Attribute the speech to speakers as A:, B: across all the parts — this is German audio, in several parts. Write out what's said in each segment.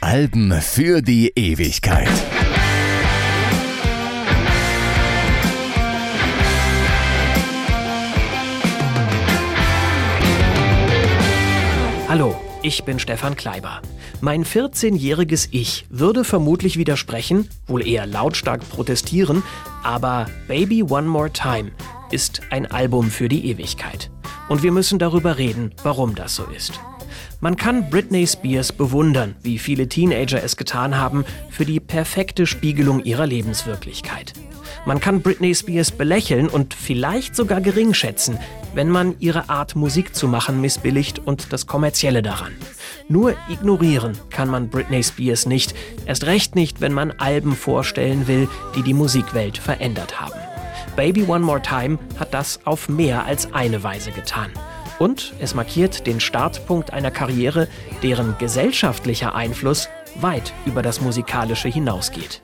A: Alben für die Ewigkeit.
B: Hallo, ich bin Stefan Kleiber. Mein 14-jähriges Ich würde vermutlich widersprechen, wohl eher lautstark protestieren, aber Baby One More Time ist ein Album für die Ewigkeit. Und wir müssen darüber reden, warum das so ist. Man kann Britney Spears bewundern, wie viele Teenager es getan haben, für die perfekte Spiegelung ihrer Lebenswirklichkeit. Man kann Britney Spears belächeln und vielleicht sogar geringschätzen, wenn man ihre Art Musik zu machen missbilligt und das Kommerzielle daran. Nur ignorieren kann man Britney Spears nicht, erst recht nicht, wenn man Alben vorstellen will, die die Musikwelt verändert haben. Baby One More Time hat das auf mehr als eine Weise getan. Und es markiert den Startpunkt einer Karriere, deren gesellschaftlicher Einfluss weit über das Musikalische hinausgeht.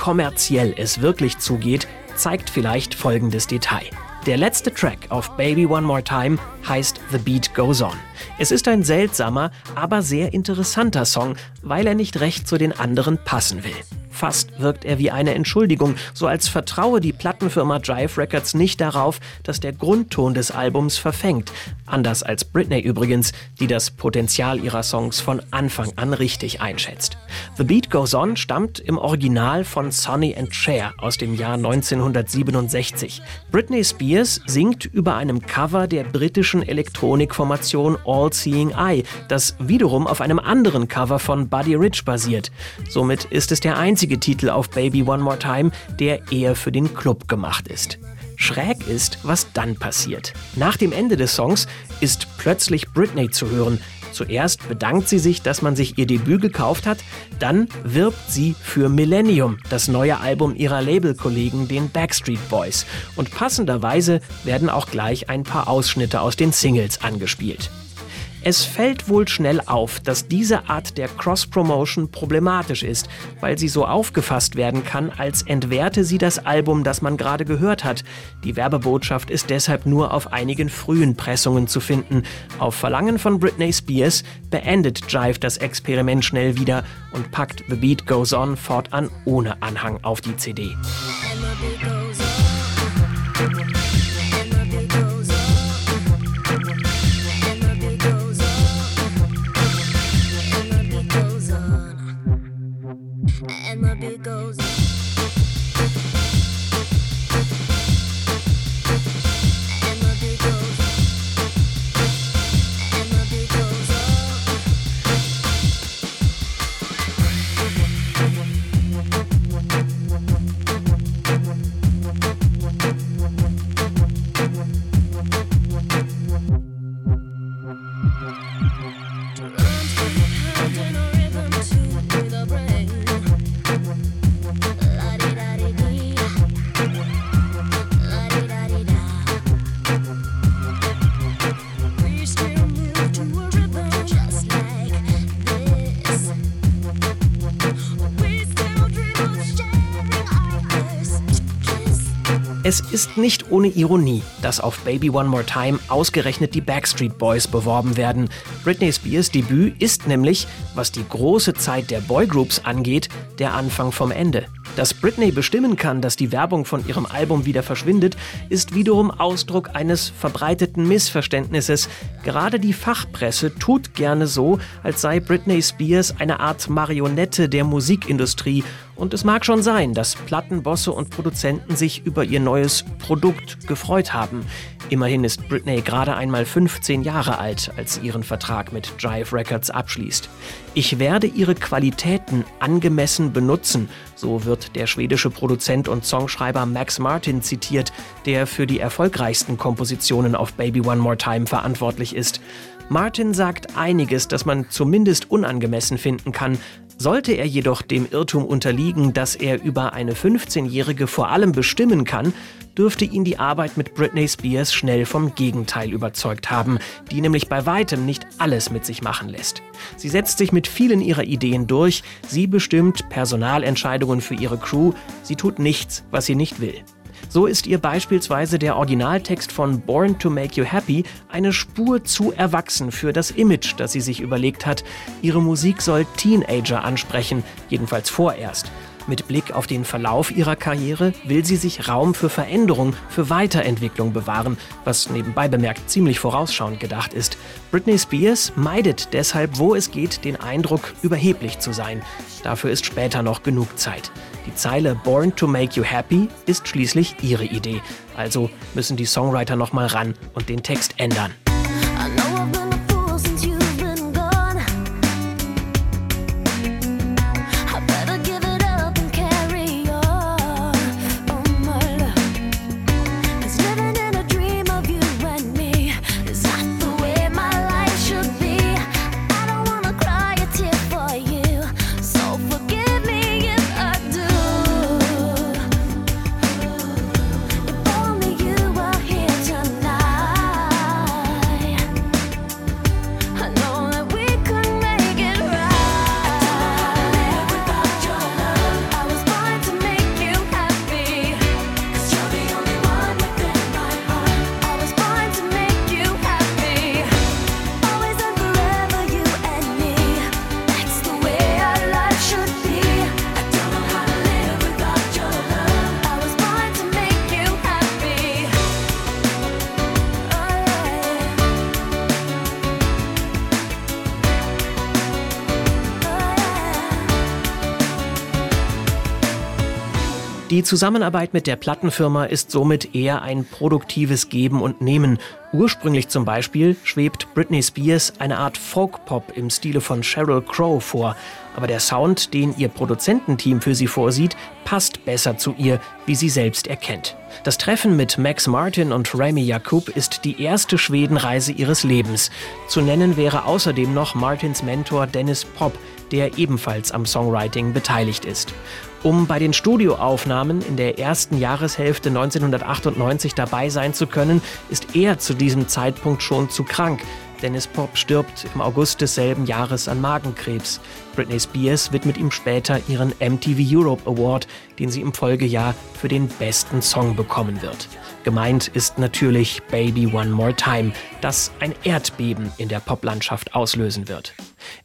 B: Kommerziell es wirklich zugeht, zeigt vielleicht folgendes Detail. Der letzte Track auf Baby One More Time heißt The Beat Goes On. Es ist ein seltsamer, aber sehr interessanter Song, weil er nicht recht zu den anderen passen will. Fast wirkt er wie eine Entschuldigung, so als vertraue die Plattenfirma Jive Records nicht darauf, dass der Grundton des Albums verfängt. Anders als Britney übrigens, die das Potenzial ihrer Songs von Anfang an richtig einschätzt. The Beat Goes On stammt im Original von Sonny and Cher aus dem Jahr 1967. Britney Spears singt über einem Cover der britischen Elektronikformation All Seeing Eye, das wiederum auf einem anderen Cover von Buddy Rich basiert. Somit ist es der einzige einzige Titel auf Baby One More Time, der eher für den Club gemacht ist. Schräg ist, was dann passiert. Nach dem Ende des Songs ist plötzlich Britney zu hören. Zuerst bedankt sie sich, dass man sich ihr Debüt gekauft hat, dann wirbt sie für Millennium, das neue Album ihrer Labelkollegen, den Backstreet Boys. Und passenderweise werden auch gleich ein paar Ausschnitte aus den Singles angespielt. Es fällt wohl schnell auf, dass diese Art der Cross-Promotion problematisch ist, weil sie so aufgefasst werden kann, als entwerte sie das Album, das man gerade gehört hat. Die Werbebotschaft ist deshalb nur auf einigen frühen Pressungen zu finden. Auf Verlangen von Britney Spears beendet Jive das Experiment schnell wieder und packt The Beat Goes On fortan ohne Anhang auf die CD. Ist nicht ohne Ironie, dass auf Baby One More Time ausgerechnet die Backstreet Boys beworben werden. Britney Spears Debüt ist nämlich, was die große Zeit der Boygroups angeht, der Anfang vom Ende. Dass Britney bestimmen kann, dass die Werbung von ihrem Album wieder verschwindet, ist wiederum Ausdruck eines verbreiteten Missverständnisses. Gerade die Fachpresse tut gerne so, als sei Britney Spears eine Art Marionette der Musikindustrie. Und es mag schon sein, dass Plattenbosse und Produzenten sich über ihr neues Produkt gefreut haben. Immerhin ist Britney gerade einmal 15 Jahre alt, als sie ihren Vertrag mit Jive Records abschließt. Ich werde ihre Qualitäten angemessen benutzen, so wird der schwedische Produzent und Songschreiber Max Martin zitiert, der für die erfolgreichsten Kompositionen auf Baby One More Time verantwortlich ist. Martin sagt einiges, das man zumindest unangemessen finden kann, sollte er jedoch dem Irrtum unterliegen, dass er über eine 15-Jährige vor allem bestimmen kann, dürfte ihn die Arbeit mit Britney Spears schnell vom Gegenteil überzeugt haben, die nämlich bei weitem nicht alles mit sich machen lässt. Sie setzt sich mit vielen ihrer Ideen durch, sie bestimmt Personalentscheidungen für ihre Crew, sie tut nichts, was sie nicht will. So ist ihr beispielsweise der Originaltext von Born to Make You Happy eine Spur zu erwachsen für das Image, das sie sich überlegt hat. Ihre Musik soll Teenager ansprechen, jedenfalls vorerst. Mit Blick auf den Verlauf ihrer Karriere will sie sich Raum für Veränderung, für Weiterentwicklung bewahren, was nebenbei bemerkt ziemlich vorausschauend gedacht ist. Britney Spears meidet deshalb, wo es geht, den Eindruck, überheblich zu sein. Dafür ist später noch genug Zeit. Die Zeile Born to Make You Happy ist schließlich ihre Idee. Also müssen die Songwriter nochmal ran und den Text ändern. Die Zusammenarbeit mit der Plattenfirma ist somit eher ein produktives Geben und Nehmen. Ursprünglich zum Beispiel schwebt Britney Spears eine Art Folk-Pop im Stile von Sheryl Crow vor. Aber der Sound, den ihr Produzententeam für sie vorsieht, passt besser zu ihr, wie sie selbst erkennt. Das Treffen mit Max Martin und Remy Jakub ist die erste Schwedenreise ihres Lebens. Zu nennen wäre außerdem noch Martins Mentor Dennis Pop, der ebenfalls am Songwriting beteiligt ist. Um bei den Studioaufnahmen in der ersten Jahreshälfte 1998 dabei sein zu können, ist er zu diesem Zeitpunkt schon zu krank. Dennis Pop stirbt im August desselben Jahres an Magenkrebs. Britney Spears widmet ihm später ihren MTV Europe Award, den sie im Folgejahr für den besten Song bekommen wird. Gemeint ist natürlich Baby One More Time, das ein Erdbeben in der Poplandschaft auslösen wird.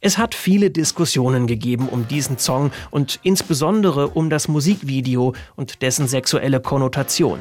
B: Es hat viele Diskussionen gegeben um diesen Song und insbesondere um das Musikvideo und dessen sexuelle Konnotation.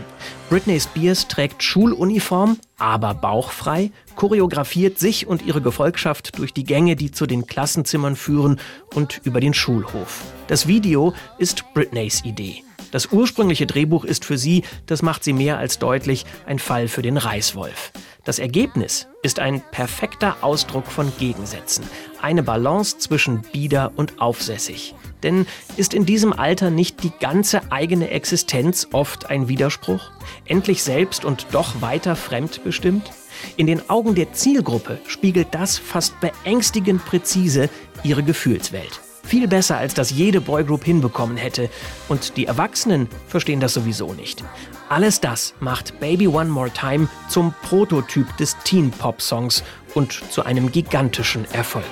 B: Britney Spears trägt Schuluniform, aber bauchfrei, choreografiert sich und ihre Gefolgschaft durch die Gänge, die zu den Klassenzimmern führen und über den Schulhof. Das Video ist Britneys Idee. Das ursprüngliche Drehbuch ist für sie, das macht sie mehr als deutlich, ein Fall für den Reißwolf. Das Ergebnis ist ein perfekter Ausdruck von Gegensätzen, eine Balance zwischen bieder und aufsässig. Denn ist in diesem Alter nicht die ganze eigene Existenz oft ein Widerspruch? Endlich selbst und doch weiter fremdbestimmt? In den Augen der Zielgruppe spiegelt das fast beängstigend präzise ihre Gefühlswelt. Viel besser, als das jede Boygroup hinbekommen hätte. Und die Erwachsenen verstehen das sowieso nicht. Alles das macht Baby One More Time zum Prototyp des Teen-Pop-Songs und zu einem gigantischen Erfolg.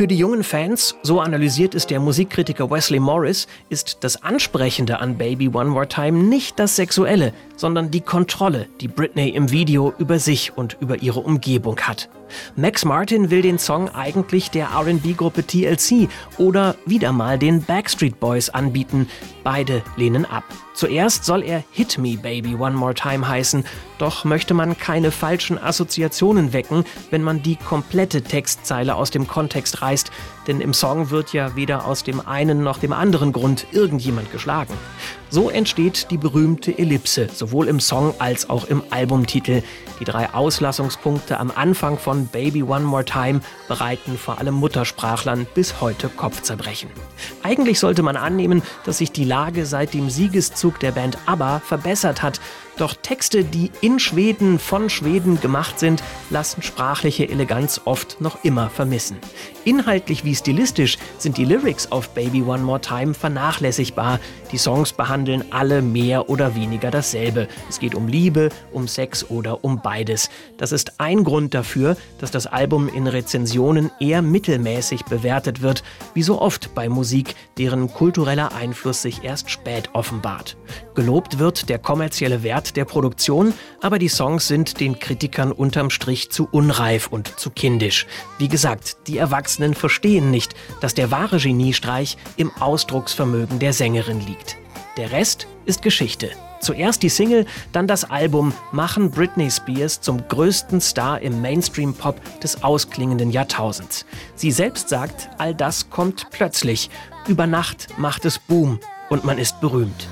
B: Für die jungen Fans, so analysiert es der Musikkritiker Wesley Morris, ist das Ansprechende an Baby One More Time nicht das Sexuelle, sondern die Kontrolle, die Britney im Video über sich und über ihre Umgebung hat. Max Martin will den Song eigentlich der RB-Gruppe TLC oder wieder mal den Backstreet Boys anbieten. Beide lehnen ab. Zuerst soll er Hit Me Baby One More Time heißen, doch möchte man keine falschen Assoziationen wecken, wenn man die komplette Textzeile aus dem Kontext reißt, denn im Song wird ja weder aus dem einen noch dem anderen Grund irgendjemand geschlagen. So entsteht die berühmte Ellipse, sowohl im Song als auch im Albumtitel. Die drei Auslassungspunkte am Anfang von Baby One More Time bereiten vor allem Muttersprachlern bis heute Kopfzerbrechen. Eigentlich sollte man annehmen, dass sich die Lage seit dem Siegeszug der Band ABBA verbessert hat, doch Texte, die in Schweden von Schweden gemacht sind, lassen sprachliche Eleganz oft noch immer vermissen. Inhaltlich wie stilistisch sind die Lyrics auf Baby One More Time vernachlässigbar. Die Songs behandeln alle mehr oder weniger dasselbe. Es geht um Liebe, um Sex oder um beides. Das ist ein Grund dafür, dass das Album in Rezensionen eher mittelmäßig bewertet wird, wie so oft bei Musik, deren kultureller Einfluss sich erst spät offenbart. Gelobt wird der kommerzielle Wert der Produktion, aber die Songs sind den Kritikern unterm Strich zu unreif und zu kindisch. Wie gesagt, die Erwachsenen verstehen nicht, dass der wahre Geniestreich im Ausdrucksvermögen der Sängerin liegt. Der Rest ist Geschichte. Zuerst die Single, dann das Album machen Britney Spears zum größten Star im Mainstream-Pop des ausklingenden Jahrtausends. Sie selbst sagt, all das kommt plötzlich. Über Nacht macht es Boom und man ist berühmt.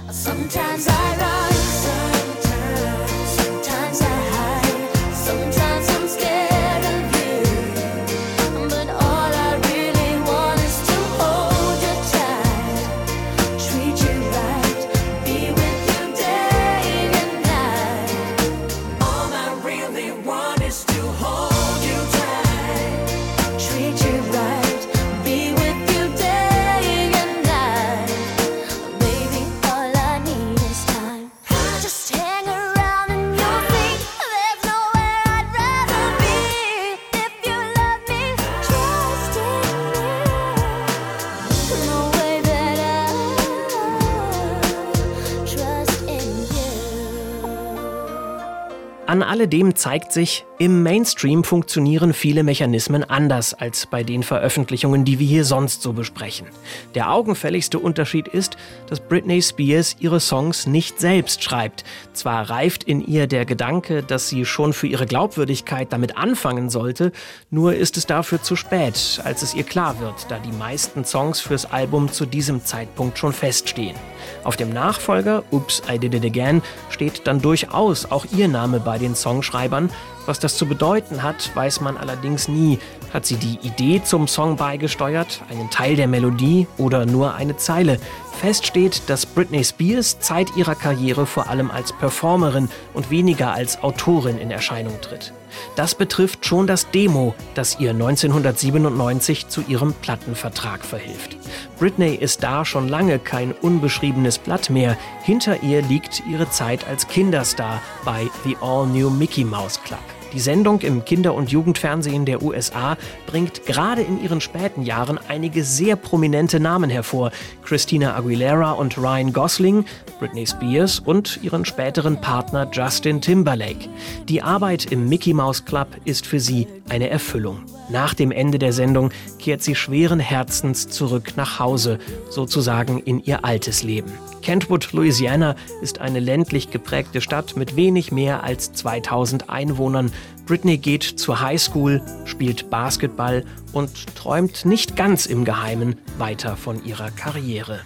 B: An alledem zeigt sich, im Mainstream funktionieren viele Mechanismen anders als bei den Veröffentlichungen, die wir hier sonst so besprechen. Der augenfälligste Unterschied ist, dass Britney Spears ihre Songs nicht selbst schreibt. Zwar reift in ihr der Gedanke, dass sie schon für ihre Glaubwürdigkeit damit anfangen sollte, nur ist es dafür zu spät, als es ihr klar wird, da die meisten Songs fürs Album zu diesem Zeitpunkt schon feststehen. Auf dem Nachfolger Oops, I Did It Again steht dann durchaus auch ihr Name bei den Songschreibern. Was das zu bedeuten hat, weiß man allerdings nie. Hat sie die Idee zum Song beigesteuert, einen Teil der Melodie oder nur eine Zeile? Fest steht, dass Britney Spears Zeit ihrer Karriere vor allem als Performerin und weniger als Autorin in Erscheinung tritt. Das betrifft schon das Demo, das ihr 1997 zu ihrem Plattenvertrag verhilft. Britney ist da schon lange kein unbeschriebenes Blatt mehr. Hinter ihr liegt ihre Zeit als Kinderstar bei The All New Mickey Mouse Club. Die Sendung im Kinder- und Jugendfernsehen der USA bringt gerade in ihren späten Jahren einige sehr prominente Namen hervor. Christina Aguilera und Ryan Gosling, Britney Spears und ihren späteren Partner Justin Timberlake. Die Arbeit im Mickey Mouse Club ist für sie eine Erfüllung. Nach dem Ende der Sendung kehrt sie schweren Herzens zurück nach Hause, sozusagen in ihr altes Leben. Kentwood, Louisiana ist eine ländlich geprägte Stadt mit wenig mehr als 2000 Einwohnern. Britney geht zur Highschool, spielt Basketball und träumt nicht ganz im Geheimen weiter von ihrer Karriere.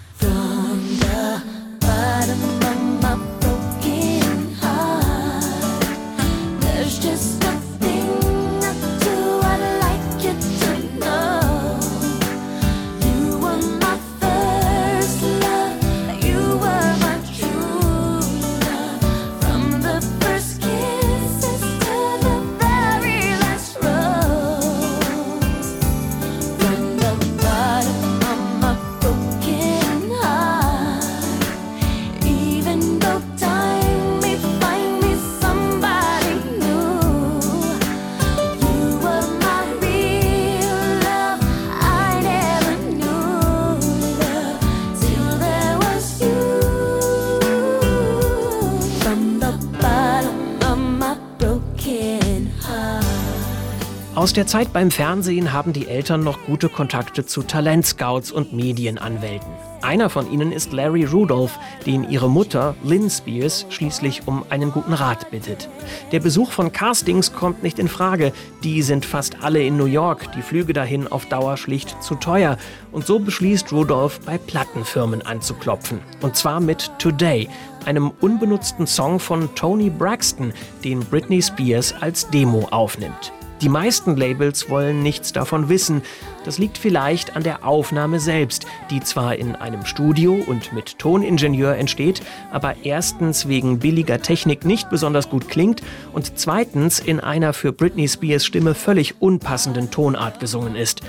B: Aus der Zeit beim Fernsehen haben die Eltern noch gute Kontakte zu Talentscouts und Medienanwälten. Einer von ihnen ist Larry Rudolph, den ihre Mutter Lynn Spears schließlich um einen guten Rat bittet. Der Besuch von Castings kommt nicht in Frage. Die sind fast alle in New York, die Flüge dahin auf Dauer schlicht zu teuer. Und so beschließt Rudolph, bei Plattenfirmen anzuklopfen. Und zwar mit Today, einem unbenutzten Song von Tony Braxton, den Britney Spears als Demo aufnimmt. Die meisten Labels wollen nichts davon wissen. Das liegt vielleicht an der Aufnahme selbst, die zwar in einem Studio und mit Toningenieur entsteht, aber erstens wegen billiger Technik nicht besonders gut klingt und zweitens in einer für Britney Spears Stimme völlig unpassenden Tonart gesungen ist.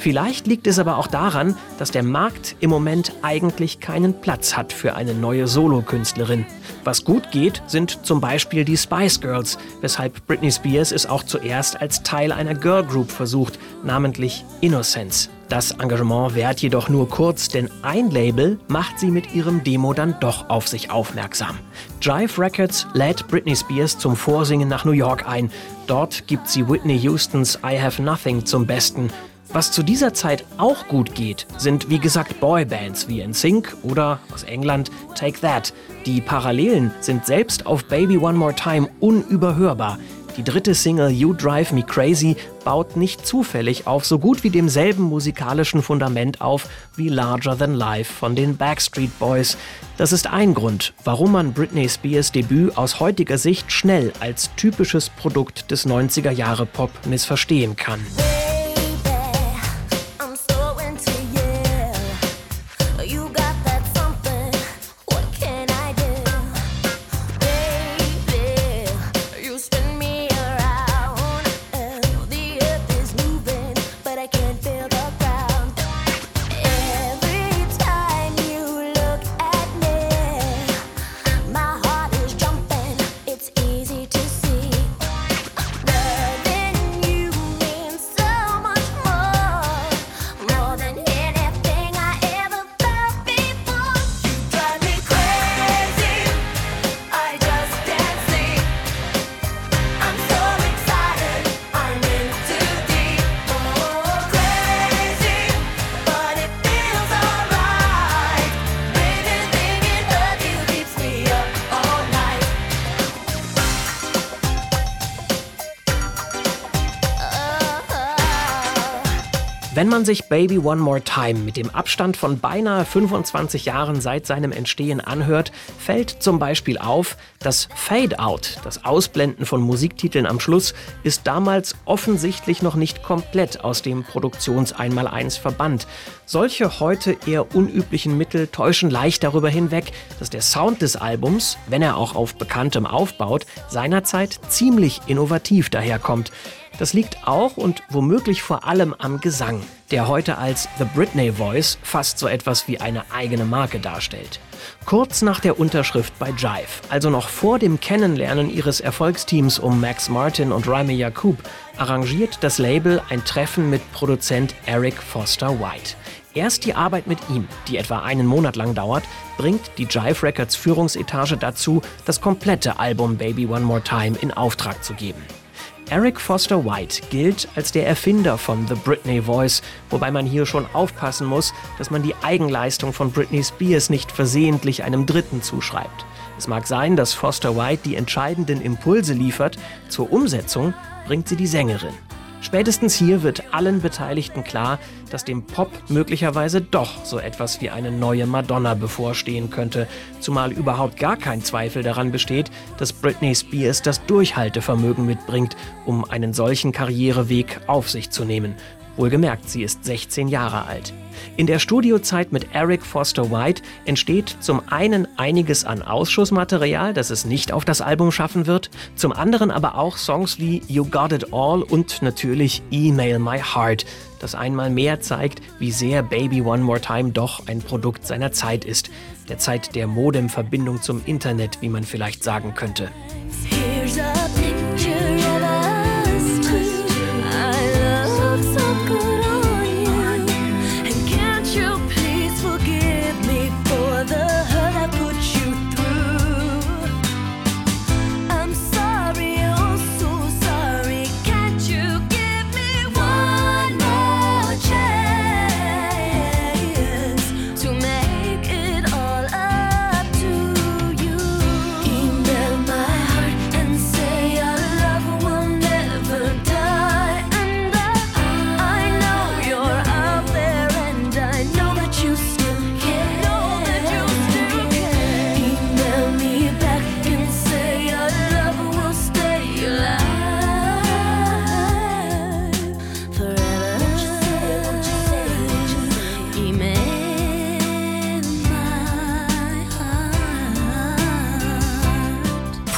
B: Vielleicht liegt es aber auch daran, dass der Markt im Moment eigentlich keinen Platz hat für eine neue Solokünstlerin. Was gut geht, sind zum Beispiel die Spice Girls, weshalb Britney Spears es auch zuerst als Teil einer Girl Group versucht, namentlich Innocence. Das Engagement währt jedoch nur kurz, denn ein Label macht sie mit ihrem Demo dann doch auf sich aufmerksam. Jive Records lädt Britney Spears zum Vorsingen nach New York ein. Dort gibt sie Whitney Houstons I Have Nothing zum Besten. Was zu dieser Zeit auch gut geht, sind wie gesagt Boybands wie NSYNC oder aus England Take That. Die Parallelen sind selbst auf Baby One More Time unüberhörbar. Die dritte Single You Drive Me Crazy baut nicht zufällig auf so gut wie demselben musikalischen Fundament auf wie Larger Than Life von den Backstreet Boys. Das ist ein Grund, warum man Britney Spears Debüt aus heutiger Sicht schnell als typisches Produkt des 90er Jahre Pop missverstehen kann. Wenn man sich Baby One More Time mit dem Abstand von beinahe 25 Jahren seit seinem Entstehen anhört, fällt zum Beispiel auf, das Fade-Out, das Ausblenden von Musiktiteln am Schluss, ist damals offensichtlich noch nicht komplett aus dem Produktions-Einmaleins verbannt. Solche heute eher unüblichen Mittel täuschen leicht darüber hinweg, dass der Sound des Albums, wenn er auch auf bekanntem aufbaut, seinerzeit ziemlich innovativ daherkommt. Das liegt auch und womöglich vor allem am Gesang, der heute als The Britney Voice fast so etwas wie eine eigene Marke darstellt. Kurz nach der Unterschrift bei Jive, also noch vor dem Kennenlernen ihres Erfolgsteams um Max Martin und Raimi Yacoub, arrangiert das Label ein Treffen mit Produzent Eric Foster White. Erst die Arbeit mit ihm, die etwa einen Monat lang dauert, bringt die Jive Records Führungsetage dazu, das komplette Album Baby One More Time in Auftrag zu geben. Eric Foster White gilt als der Erfinder von The Britney Voice, wobei man hier schon aufpassen muss, dass man die Eigenleistung von Britney Spears nicht versehentlich einem Dritten zuschreibt. Es mag sein, dass Foster White die entscheidenden Impulse liefert, zur Umsetzung bringt sie die Sängerin. Spätestens hier wird allen Beteiligten klar, dass dem Pop möglicherweise doch so etwas wie eine neue Madonna bevorstehen könnte, zumal überhaupt gar kein Zweifel daran besteht, dass Britney Spears das Durchhaltevermögen mitbringt, um einen solchen Karriereweg auf sich zu nehmen. Wohlgemerkt, sie ist 16 Jahre alt. In der Studiozeit mit Eric Foster White entsteht zum einen einiges an Ausschussmaterial, das es nicht auf das Album schaffen wird, zum anderen aber auch Songs wie You Got It All und natürlich Email My Heart, das einmal mehr zeigt, wie sehr Baby One More Time doch ein Produkt seiner Zeit ist, der Zeit der Modemverbindung zum Internet, wie man vielleicht sagen könnte.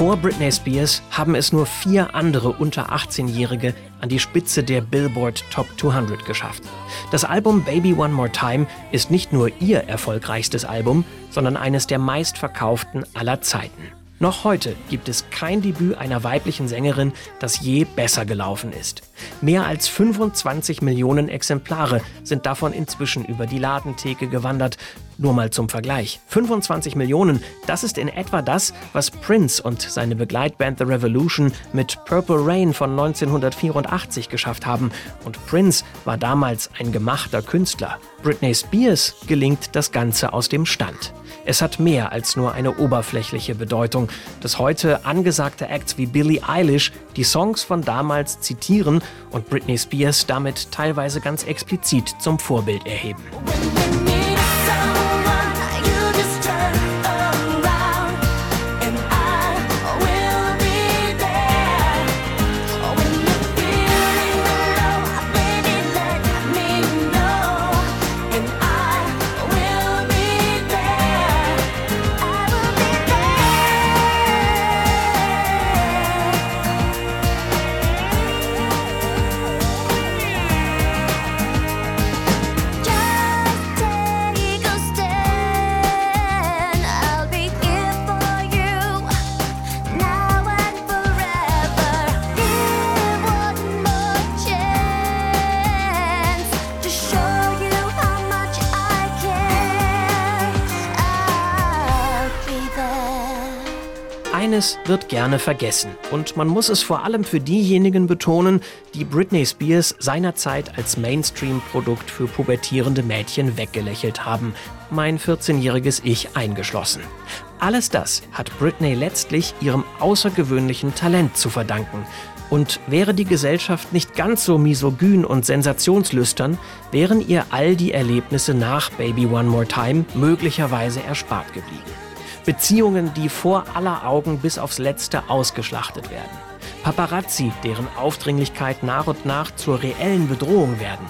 B: Vor Britney Spears haben es nur vier andere unter 18-Jährige an die Spitze der Billboard Top 200 geschafft. Das Album Baby One More Time ist nicht nur ihr erfolgreichstes Album, sondern eines der meistverkauften aller Zeiten. Noch heute gibt es kein Debüt einer weiblichen Sängerin, das je besser gelaufen ist. Mehr als 25 Millionen Exemplare sind davon inzwischen über die Ladentheke gewandert. Nur mal zum Vergleich. 25 Millionen, das ist in etwa das, was Prince und seine Begleitband The Revolution mit Purple Rain von 1984 geschafft haben. Und Prince war damals ein gemachter Künstler. Britney Spears gelingt das Ganze aus dem Stand. Es hat mehr als nur eine oberflächliche Bedeutung, dass heute angesagte Acts wie Billie Eilish die Songs von damals zitieren und Britney Spears damit teilweise ganz explizit zum Vorbild erheben. Eines wird gerne vergessen und man muss es vor allem für diejenigen betonen, die Britney Spears seinerzeit als Mainstream-Produkt für pubertierende Mädchen weggelächelt haben, mein 14-jähriges Ich eingeschlossen. Alles das hat Britney letztlich ihrem außergewöhnlichen Talent zu verdanken. Und wäre die Gesellschaft nicht ganz so misogyn und sensationslüstern, wären ihr all die Erlebnisse nach Baby One More Time möglicherweise erspart geblieben. Beziehungen, die vor aller Augen bis aufs Letzte ausgeschlachtet werden. Paparazzi, deren Aufdringlichkeit nach und nach zur reellen Bedrohung werden.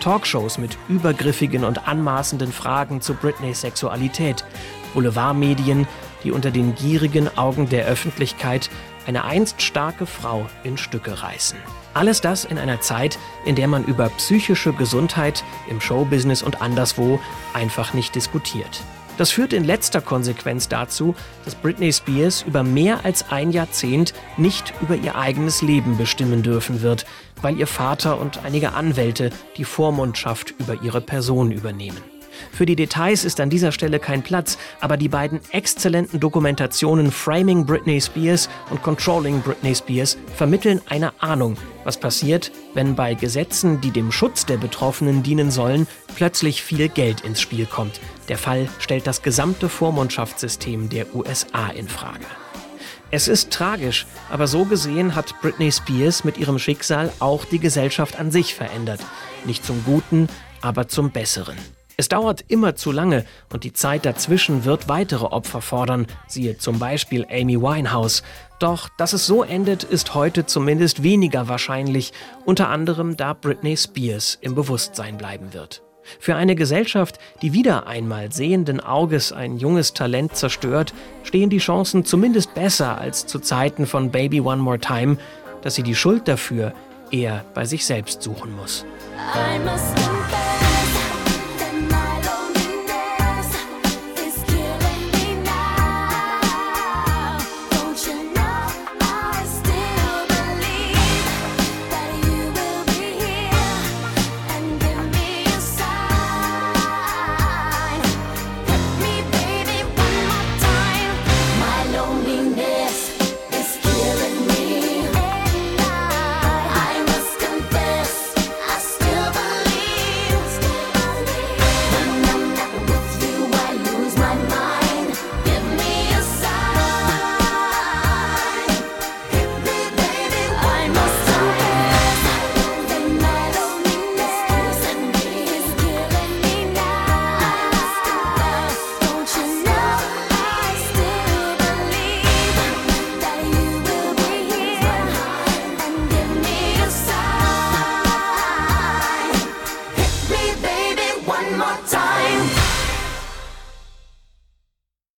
B: Talkshows mit übergriffigen und anmaßenden Fragen zu Britneys Sexualität. Boulevardmedien, die unter den gierigen Augen der Öffentlichkeit eine einst starke Frau in Stücke reißen. Alles das in einer Zeit, in der man über psychische Gesundheit im Showbusiness und anderswo einfach nicht diskutiert. Das führt in letzter Konsequenz dazu, dass Britney Spears über mehr als ein Jahrzehnt nicht über ihr eigenes Leben bestimmen dürfen wird, weil ihr Vater und einige Anwälte die Vormundschaft über ihre Person übernehmen. Für die Details ist an dieser Stelle kein Platz, aber die beiden exzellenten Dokumentationen Framing Britney Spears und Controlling Britney Spears vermitteln eine Ahnung, was passiert, wenn bei Gesetzen, die dem Schutz der Betroffenen dienen sollen, plötzlich viel Geld ins Spiel kommt. Der Fall stellt das gesamte Vormundschaftssystem der USA in Frage. Es ist tragisch, aber so gesehen hat Britney Spears mit ihrem Schicksal auch die Gesellschaft an sich verändert. Nicht zum Guten, aber zum Besseren. Es dauert immer zu lange und die Zeit dazwischen wird weitere Opfer fordern, siehe zum Beispiel Amy Winehouse. Doch dass es so endet, ist heute zumindest weniger wahrscheinlich, unter anderem da Britney Spears im Bewusstsein bleiben wird. Für eine Gesellschaft, die wieder einmal sehenden Auges ein junges Talent zerstört, stehen die Chancen zumindest besser als zu Zeiten von Baby One More Time, dass sie die Schuld dafür eher bei sich selbst suchen muss.